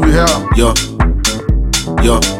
we have. Yeah. Yeah.